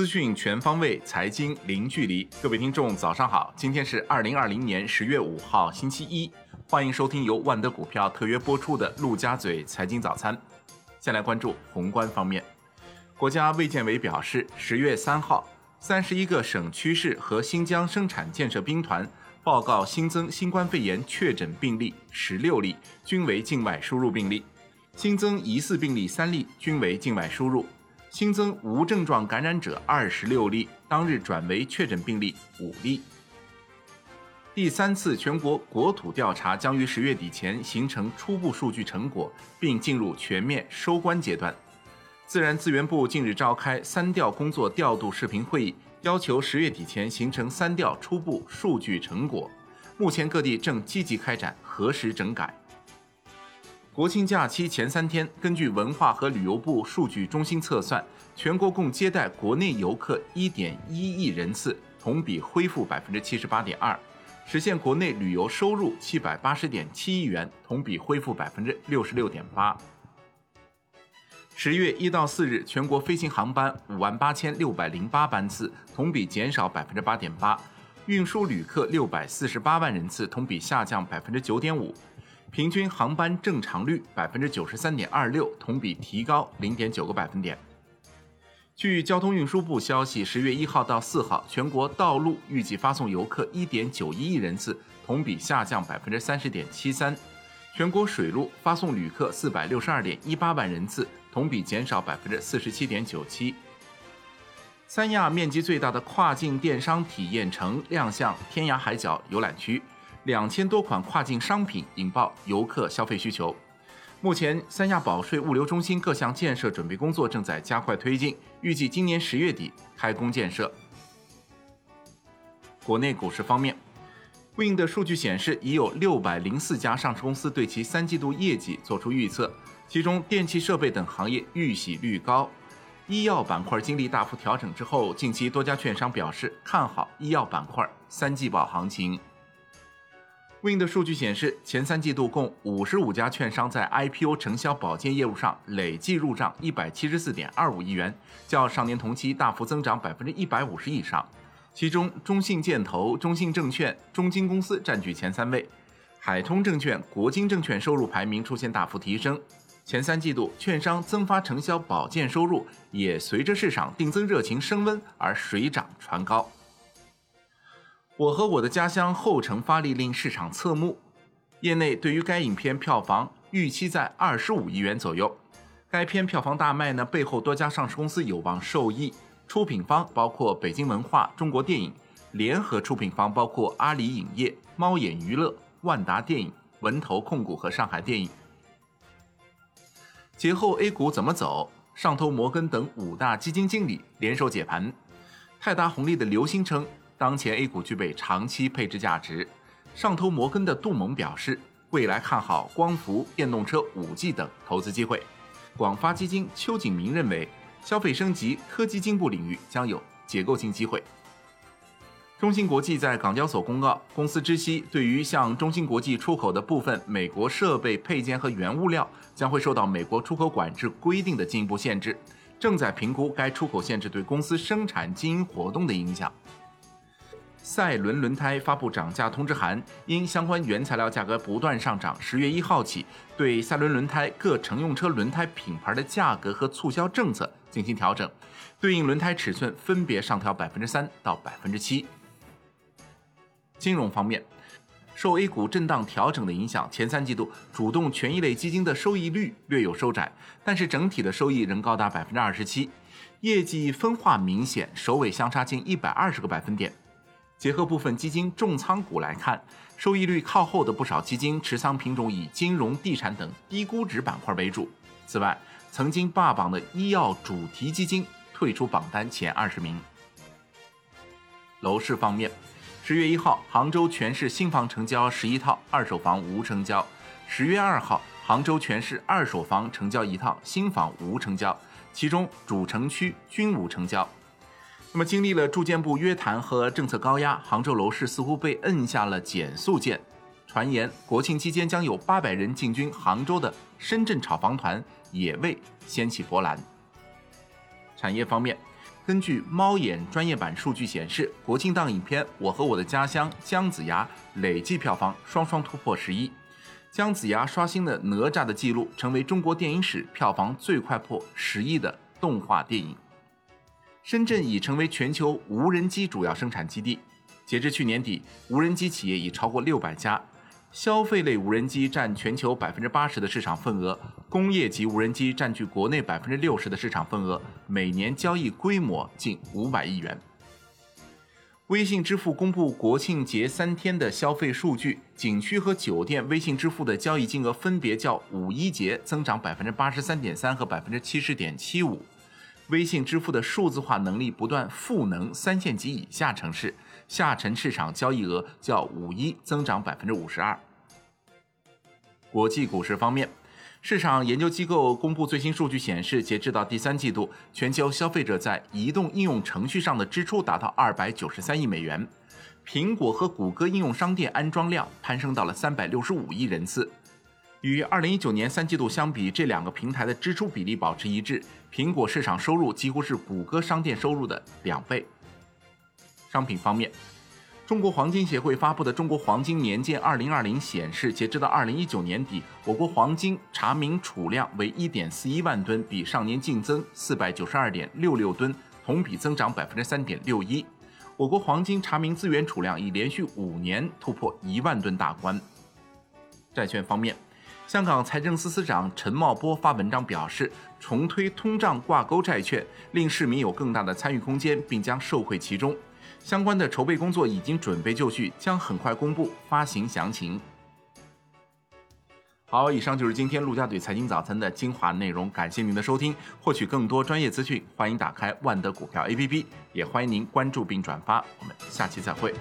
资讯全方位，财经零距离。各位听众，早上好！今天是二零二零年十月五号，星期一。欢迎收听由万德股票特约播出的《陆家嘴财经早餐》。先来关注宏观方面，国家卫健委表示，十月三号，三十一个省区市和新疆生产建设兵团报告新增新冠肺炎确诊病例十六例，均为境外输入病例；新增疑似病例三例，均为境外输入。新增无症状感染者二十六例，当日转为确诊病例五例。第三次全国国土调查将于十月底前形成初步数据成果，并进入全面收官阶段。自然资源部近日召开三调工作调度视频会议，要求十月底前形成三调初步数据成果。目前各地正积极开展核实整改。国庆假期前三天，根据文化和旅游部数据中心测算，全国共接待国内游客一点一亿人次，同比恢复百分之七十八点二，实现国内旅游收入七百八十点七亿元，同比恢复百分之六十六点八。十月一到四日，全国飞行航班五万八千六百零八班次，同比减少百分之八点八，运输旅客六百四十八万人次，同比下降百分之九点五。平均航班正常率百分之九十三点二六，同比提高零点九个百分点。据交通运输部消息，十月一号到四号，全国道路预计发送游客一点九一亿人次，同比下降百分之三十点七三；全国水路发送旅客四百六十二点一八万人次，同比减少百分之四十七点九七。三亚面积最大的跨境电商体验城亮相天涯海角游览区。两千多款跨境商品引爆游客消费需求。目前，三亚保税物流中心各项建设准备工作正在加快推进，预计今年十月底开工建设。国内股市方面，Win 的数据显示，已有六百零四家上市公司对其三季度业绩做出预测，其中电气设备等行业预喜率高。医药板块经历大幅调整之后，近期多家券商表示看好医药板块三季报行情。Win 的数据显示，前三季度共五十五家券商在 IPO 承销保荐业务上累计入账一百七十四点二五亿元，较上年同期大幅增长百分之一百五十以上。其中，中信建投、中信证券、中金公司占据前三位，海通证券、国金证券收入排名出现大幅提升。前三季度券商增发承销保荐收入也随着市场定增热情升温而水涨船高。我和我的家乡后程发力令市场侧目，业内对于该影片票房预期在二十五亿元左右。该片票房大卖呢，背后多家上市公司有望受益。出品方包括北京文化、中国电影，联合出品方包括阿里影业、猫眼娱乐、万达电影、文投控股和上海电影。节后 A 股怎么走？上投摩根等五大基金经理联手解盘。泰达宏利的刘星称。当前 A 股具备长期配置价值。上投摩根的杜蒙表示，未来看好光伏、电动车、5G 等投资机会。广发基金邱景明认为，消费升级、科技进步领域将有结构性机会。中芯国际在港交所公告，公司知悉，对于向中芯国际出口的部分美国设备配件和原物料，将会受到美国出口管制规定的进一步限制，正在评估该出口限制对公司生产经营活动的影响。赛轮轮胎发布涨价通知函，因相关原材料价格不断上涨，十月一号起对赛轮轮胎各乘用车轮胎品牌的价格和促销政策进行调整，对应轮胎尺寸分别上调百分之三到百分之七。金融方面，受 A 股震荡调整的影响，前三季度主动权益类基金的收益率略有收窄，但是整体的收益仍高达百分之二十七，业绩分化明显，首尾相差近一百二十个百分点。结合部分基金重仓股来看，收益率靠后的不少基金持仓品种以金融、地产等低估值板块为主。此外，曾经霸榜的医药主题基金退出榜单前二十名。楼市方面，十月一号，杭州全市新房成交十一套，二手房无成交；十月二号，杭州全市二手房成交一套，新房无成交，其中主城区均无成交。那么，经历了住建部约谈和政策高压，杭州楼市似乎被摁下了减速键。传言国庆期间将有八百人进军杭州的深圳炒房团也未掀起波澜。产业方面，根据猫眼专业版数据显示，国庆档影片《我和我的家乡》姜子牙累计票房双双突破十亿。姜子牙刷新了哪吒的记录，成为中国电影史票房最快破十亿的动画电影。深圳已成为全球无人机主要生产基地，截至去年底，无人机企业已超过六百家。消费类无人机占全球百分之八十的市场份额，工业级无人机占据国内百分之六十的市场份额，每年交易规模近五百亿元。微信支付公布国庆节三天的消费数据，景区和酒店微信支付的交易金额分别较五一节增长百分之八十三点三和百分之七十点七五。微信支付的数字化能力不断赋能三线及以下城市，下沉市场交易额较五一增长百分之五十二。国际股市方面。市场研究机构公布最新数据显示，截至到第三季度，全球消费者在移动应用程序上的支出达到二百九十三亿美元。苹果和谷歌应用商店安装量攀升到了三百六十五亿人次。与二零一九年三季度相比，这两个平台的支出比例保持一致。苹果市场收入几乎是谷歌商店收入的两倍。商品方面。中国黄金协会发布的《中国黄金年鉴2020》显示，截至到2019年底，我国黄金查明储量为1.41万吨，比上年净增492.66吨，同比增长3.61%。我国黄金查明资源储量已连续五年突破一万吨大关。债券方面，香港财政司司长陈茂波发文章表示，重推通胀挂钩债券，令市民有更大的参与空间，并将受惠其中。相关的筹备工作已经准备就绪，将很快公布发行详情。好，以上就是今天陆家嘴财经早餐的精华内容，感谢您的收听。获取更多专业资讯，欢迎打开万德股票 APP，也欢迎您关注并转发。我们下期再会。